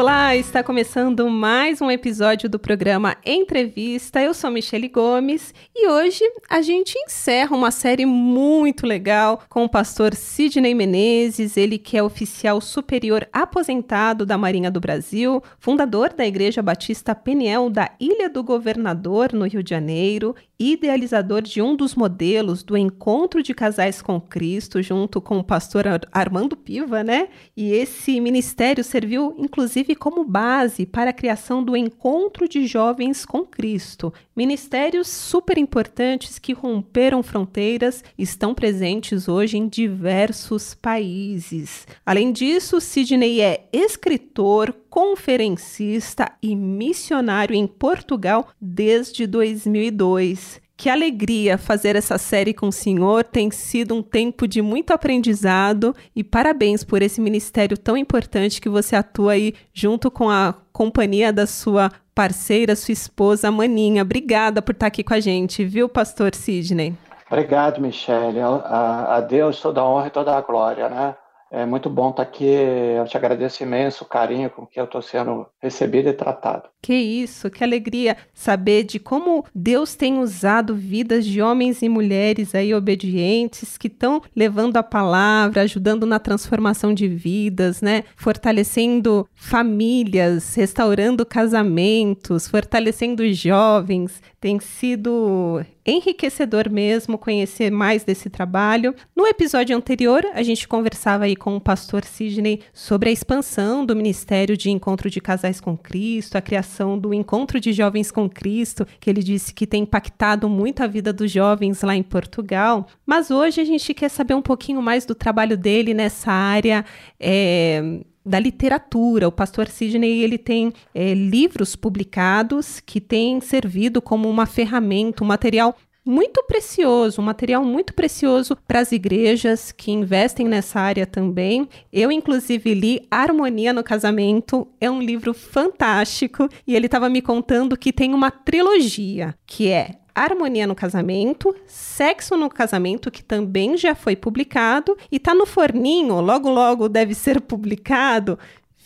Olá, está começando mais um episódio do programa Entrevista. Eu sou Michele Gomes e hoje a gente encerra uma série muito legal com o pastor Sidney Menezes, ele que é oficial superior aposentado da Marinha do Brasil, fundador da Igreja Batista Peniel da Ilha do Governador, no Rio de Janeiro, idealizador de um dos modelos do encontro de casais com Cristo, junto com o pastor Armando Piva, né? E esse ministério serviu inclusive como base para a criação do Encontro de Jovens com Cristo. Ministérios super importantes que romperam fronteiras estão presentes hoje em diversos países. Além disso, Sidney é escritor, conferencista e missionário em Portugal desde 2002. Que alegria fazer essa série com o senhor. Tem sido um tempo de muito aprendizado e parabéns por esse ministério tão importante que você atua aí junto com a companhia da sua parceira, sua esposa Maninha. Obrigada por estar aqui com a gente, viu, pastor Sidney? Obrigado, Michele. A, a Deus toda a honra e toda a glória, né? É muito bom estar aqui. Eu te agradeço imenso o carinho com que eu estou sendo recebido e tratado. Que isso, que alegria saber de como Deus tem usado vidas de homens e mulheres aí obedientes que estão levando a palavra, ajudando na transformação de vidas, né? Fortalecendo famílias, restaurando casamentos, fortalecendo jovens. Tem sido enriquecedor mesmo conhecer mais desse trabalho. No episódio anterior, a gente conversava aí com o pastor Sidney sobre a expansão do Ministério de Encontro de Casais com Cristo, a criação do Encontro de Jovens com Cristo, que ele disse que tem impactado muito a vida dos jovens lá em Portugal. Mas hoje a gente quer saber um pouquinho mais do trabalho dele nessa área. É, da literatura. O pastor Sidney ele tem é, livros publicados que têm servido como uma ferramenta, um material muito precioso, um material muito precioso para as igrejas que investem nessa área também. Eu, inclusive, li Harmonia no Casamento, é um livro fantástico e ele estava me contando que tem uma trilogia, que é Harmonia no Casamento, Sexo no Casamento, que também já foi publicado e está no forninho, logo logo deve ser publicado.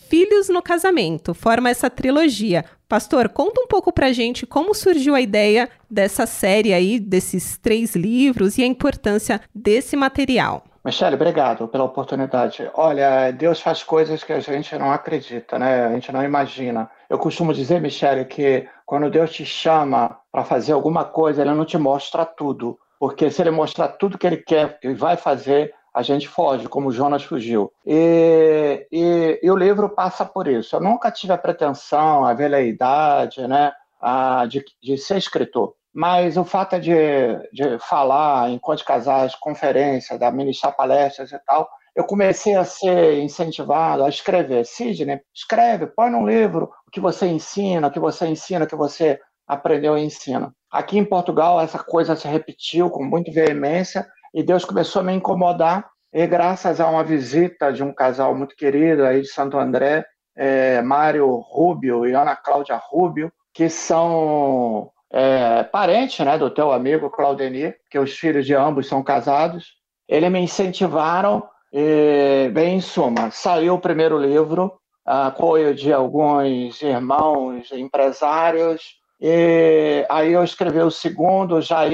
Filhos no Casamento, forma essa trilogia. Pastor, conta um pouco pra gente como surgiu a ideia dessa série aí, desses três livros e a importância desse material. Michele, obrigado pela oportunidade. Olha, Deus faz coisas que a gente não acredita, né? A gente não imagina. Eu costumo dizer, Michele, que quando Deus te chama para fazer alguma coisa, Ele não te mostra tudo. Porque se Ele mostrar tudo que Ele quer e vai fazer, a gente foge, como Jonas fugiu. E, e, e, o livro passa por isso. Eu nunca tive a pretensão, a veleidade, né, a, de, de ser escritor. Mas o fato de, de falar em de casais, conferência, da ministrar palestras e tal, eu comecei a ser incentivado a escrever. Sidney, escreve, põe num livro o que você ensina, o que você ensina, o que você aprendeu e ensina. Aqui em Portugal, essa coisa se repetiu com muita veemência e Deus começou a me incomodar. E graças a uma visita de um casal muito querido aí de Santo André, é, Mário Rubio e Ana Cláudia Rubio, que são é, parente né, do teu amigo Claudenir, que os filhos de ambos são casados. Eles me incentivaram, e, bem, em suma, saiu o primeiro livro, apoio de alguns irmãos empresários, e aí eu escrevi o segundo, já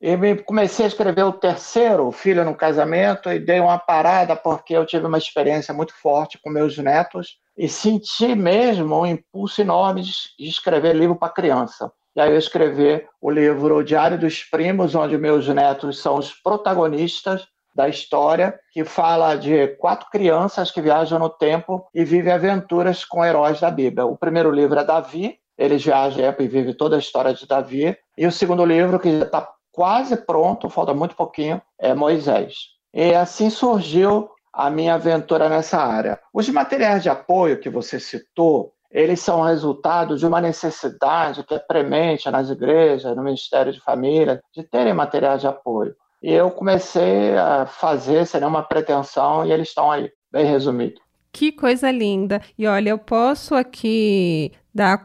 e comecei a escrever o terceiro, Filho no Casamento, e dei uma parada porque eu tive uma experiência muito forte com meus netos e senti mesmo um impulso enorme de escrever livro para criança. E aí eu escrevi o livro Diário dos Primos, onde meus netos são os protagonistas da história, que fala de quatro crianças que viajam no tempo e vivem aventuras com heróis da Bíblia. O primeiro livro é Davi, eles viajam e vivem toda a história de Davi. E o segundo livro, que está quase pronto, falta muito pouquinho, é Moisés. E assim surgiu a minha aventura nessa área. Os materiais de apoio que você citou, eles são resultado de uma necessidade que é premente nas igrejas, no Ministério de Família, de terem materiais de apoio. E eu comecei a fazer sem nenhuma pretensão e eles estão aí, bem resumido. Que coisa linda! E olha, eu posso aqui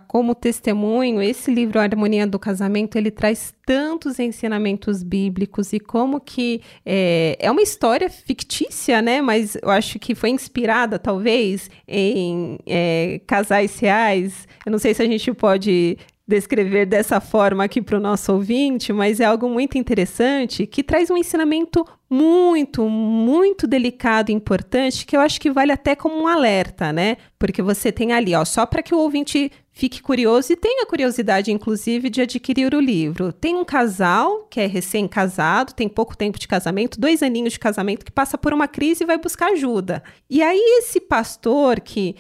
como testemunho esse livro Harmonia do Casamento, ele traz tantos ensinamentos bíblicos e como que é, é uma história fictícia, né? Mas eu acho que foi inspirada, talvez, em é, casais reais. Eu não sei se a gente pode descrever dessa forma aqui para o nosso ouvinte, mas é algo muito interessante que traz um ensinamento muito, muito delicado e importante que eu acho que vale até como um alerta, né? Porque você tem ali, ó, só para que o ouvinte fique curioso e tenha curiosidade, inclusive, de adquirir o livro. Tem um casal que é recém-casado, tem pouco tempo de casamento, dois aninhos de casamento, que passa por uma crise e vai buscar ajuda. E aí, esse pastor que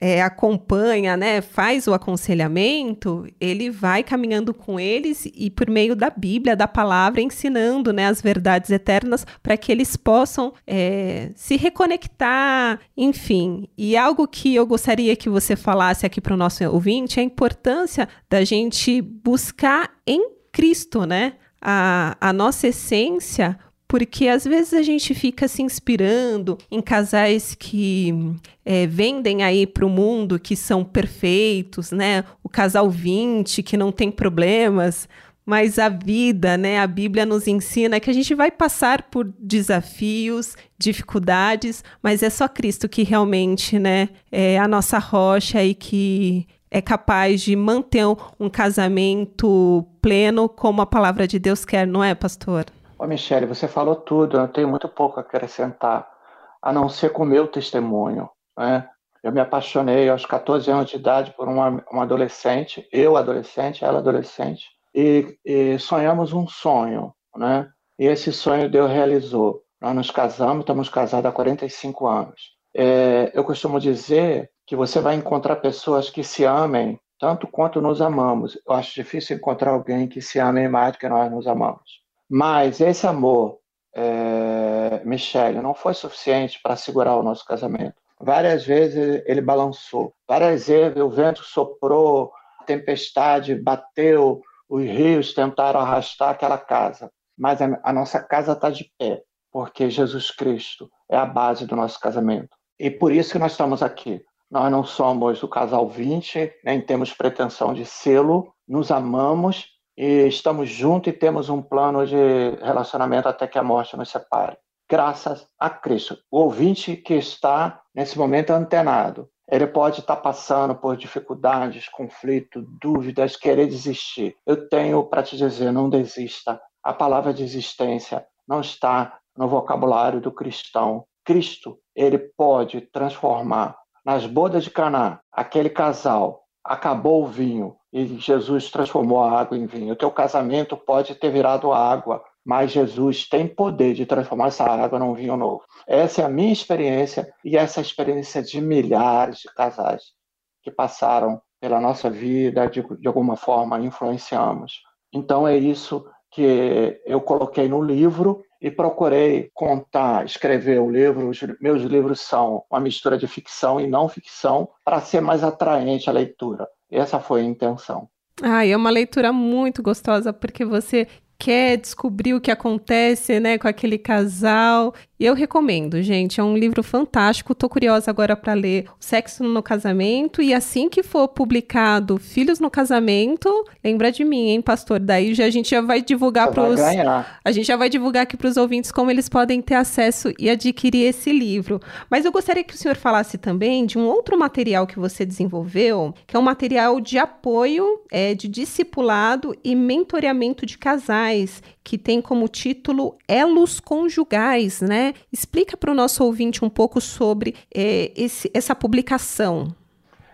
é, acompanha, né, faz o aconselhamento, ele vai caminhando com eles e por meio da Bíblia, da palavra, ensinando, né, as verdades eternas para que eles possam é, se reconectar, enfim. E algo que eu gostaria que você falasse aqui para o nosso ouvinte é a importância da gente buscar em Cristo, né, a, a nossa essência porque às vezes a gente fica se inspirando em casais que é, vendem aí para o mundo que são perfeitos, né? O casal 20 que não tem problemas, mas a vida, né? A Bíblia nos ensina que a gente vai passar por desafios, dificuldades, mas é só Cristo que realmente, né? É a nossa rocha e que é capaz de manter um casamento pleno como a palavra de Deus quer, não é, pastor? Ô, Michele, você falou tudo, eu tenho muito pouco a acrescentar, a não ser com o meu testemunho. Né? Eu me apaixonei aos 14 anos de idade por uma, uma adolescente, eu adolescente, ela adolescente, e, e, sonhamos um sonho, né? E esse sonho Deus realizou. Nós nos casamos, estamos casados há 45 anos. É, eu costumo dizer que você vai encontrar pessoas que se amem tanto quanto nos amamos. Eu acho difícil encontrar alguém que se ame mais do que nós nos amamos. Mas esse amor, é, Michele, não foi suficiente para segurar o nosso casamento. Várias vezes ele balançou, várias vezes o vento soprou, a tempestade bateu, os rios tentaram arrastar aquela casa. Mas a, nossa casa está de pé, porque Jesus Cristo é a base do nosso casamento. E por isso que nós estamos aqui. Nós não somos o casal 20, nem temos pretensão de sê-lo, nos amamos e estamos juntos e temos um plano de relacionamento até que a morte nos separe. Graças a Cristo. O ouvinte que está nesse momento antenado, ele pode estar passando por dificuldades, conflito, dúvidas, querer desistir. Eu tenho para te dizer, não desista. A palavra desistência não está no vocabulário do cristão. Cristo, ele pode transformar nas bodas de Caná aquele casal acabou o vinho e Jesus transformou a água em vinho. O teu casamento pode ter virado água, mas Jesus tem poder de transformar essa água num vinho novo. Essa é a minha experiência e essa é a experiência de milhares de casais que passaram pela nossa vida, de, de alguma forma influenciamos. Então é isso que eu coloquei no livro e procurei contar, escrever o livro. Os meus livros são uma mistura de ficção e não ficção para ser mais atraente a leitura. Essa foi a intenção. Ah, é uma leitura muito gostosa porque você quer descobrir o que acontece, né, com aquele casal. E eu recomendo, gente, é um livro fantástico. Tô curiosa agora para ler Sexo no Casamento e assim que for publicado Filhos no Casamento, lembra de mim, hein, pastor? Daí já, a gente já vai divulgar para os a gente já vai divulgar aqui para os ouvintes como eles podem ter acesso e adquirir esse livro. Mas eu gostaria que o senhor falasse também de um outro material que você desenvolveu, que é um material de apoio, é, de discipulado e mentoreamento de casais que tem como título Elos Conjugais, né? Explica para o nosso ouvinte um pouco sobre é, esse, essa publicação.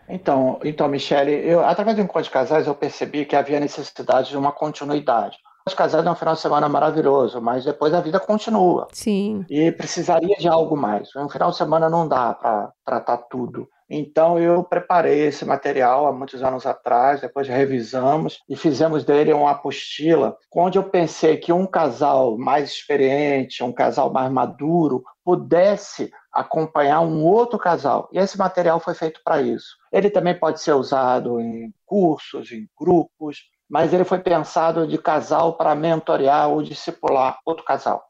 Então, então, Michele, eu, através do encontro de casais, eu percebi que havia necessidade de uma continuidade. Os casais é um final de semana maravilhoso, mas depois a vida continua. Sim. E precisaria de algo mais. Um final de semana não dá para tratar tudo. Então eu preparei esse material há muitos anos atrás, depois revisamos e fizemos dele uma apostila, onde eu pensei que um casal mais experiente, um casal mais maduro, pudesse acompanhar um outro casal. E esse material foi feito para isso. Ele também pode ser usado em cursos, em grupos, mas ele foi pensado de casal para mentorear ou discipular outro casal.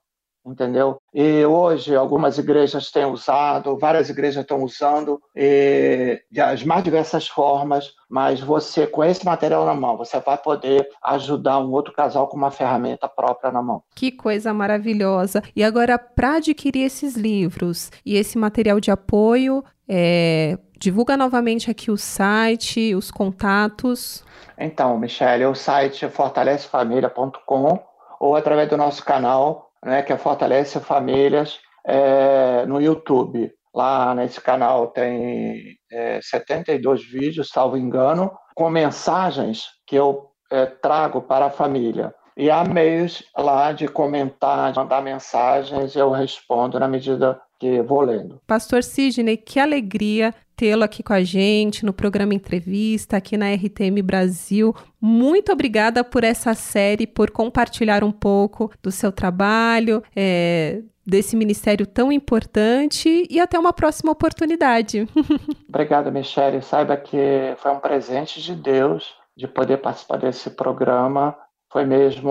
Entendeu? E hoje algumas igrejas têm usado, várias igrejas estão usando e, de as mais diversas formas, mas você com esse material na mão, você vai poder ajudar um outro casal com uma ferramenta própria na mão. Que coisa maravilhosa! E agora para adquirir esses livros e esse material de apoio, é, divulga novamente aqui o site, os contatos. Então, Michele, o site é fortalecefamilia.com ou através do nosso canal né, que é Fortalece Famílias, é, no YouTube. Lá nesse canal tem é, 72 vídeos, salvo engano, com mensagens que eu é, trago para a família. E há meios lá de comentar, de mandar mensagens, eu respondo na medida que vou lendo. Pastor Sidney, que alegria tê-lo aqui com a gente no programa Entrevista, aqui na RTM Brasil. Muito obrigada por essa série, por compartilhar um pouco do seu trabalho, é, desse ministério tão importante e até uma próxima oportunidade. Obrigado, Michele. Saiba que foi um presente de Deus de poder participar desse programa foi mesmo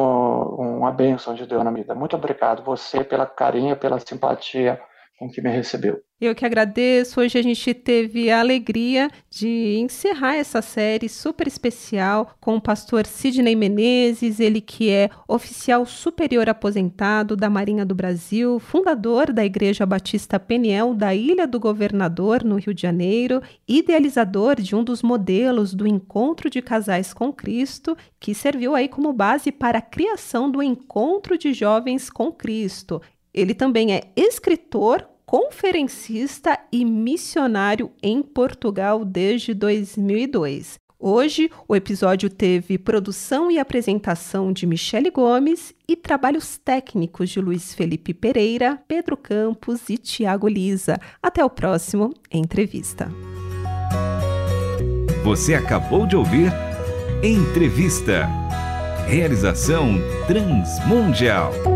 uma bênção de Deus na vida. Muito obrigado você pela carinho, pela simpatia que me recebeu. Eu que agradeço. Hoje a gente teve a alegria de encerrar essa série super especial com o pastor Sidney Menezes, ele que é oficial superior aposentado da Marinha do Brasil, fundador da Igreja Batista Peniel da Ilha do Governador, no Rio de Janeiro, idealizador de um dos modelos do encontro de casais com Cristo, que serviu aí como base para a criação do encontro de jovens com Cristo. Ele também é escritor, conferencista e missionário em Portugal desde 2002. Hoje, o episódio teve produção e apresentação de Michele Gomes e trabalhos técnicos de Luiz Felipe Pereira, Pedro Campos e Tiago Lisa. Até o próximo Entrevista. Você acabou de ouvir Entrevista. Realização Transmundial.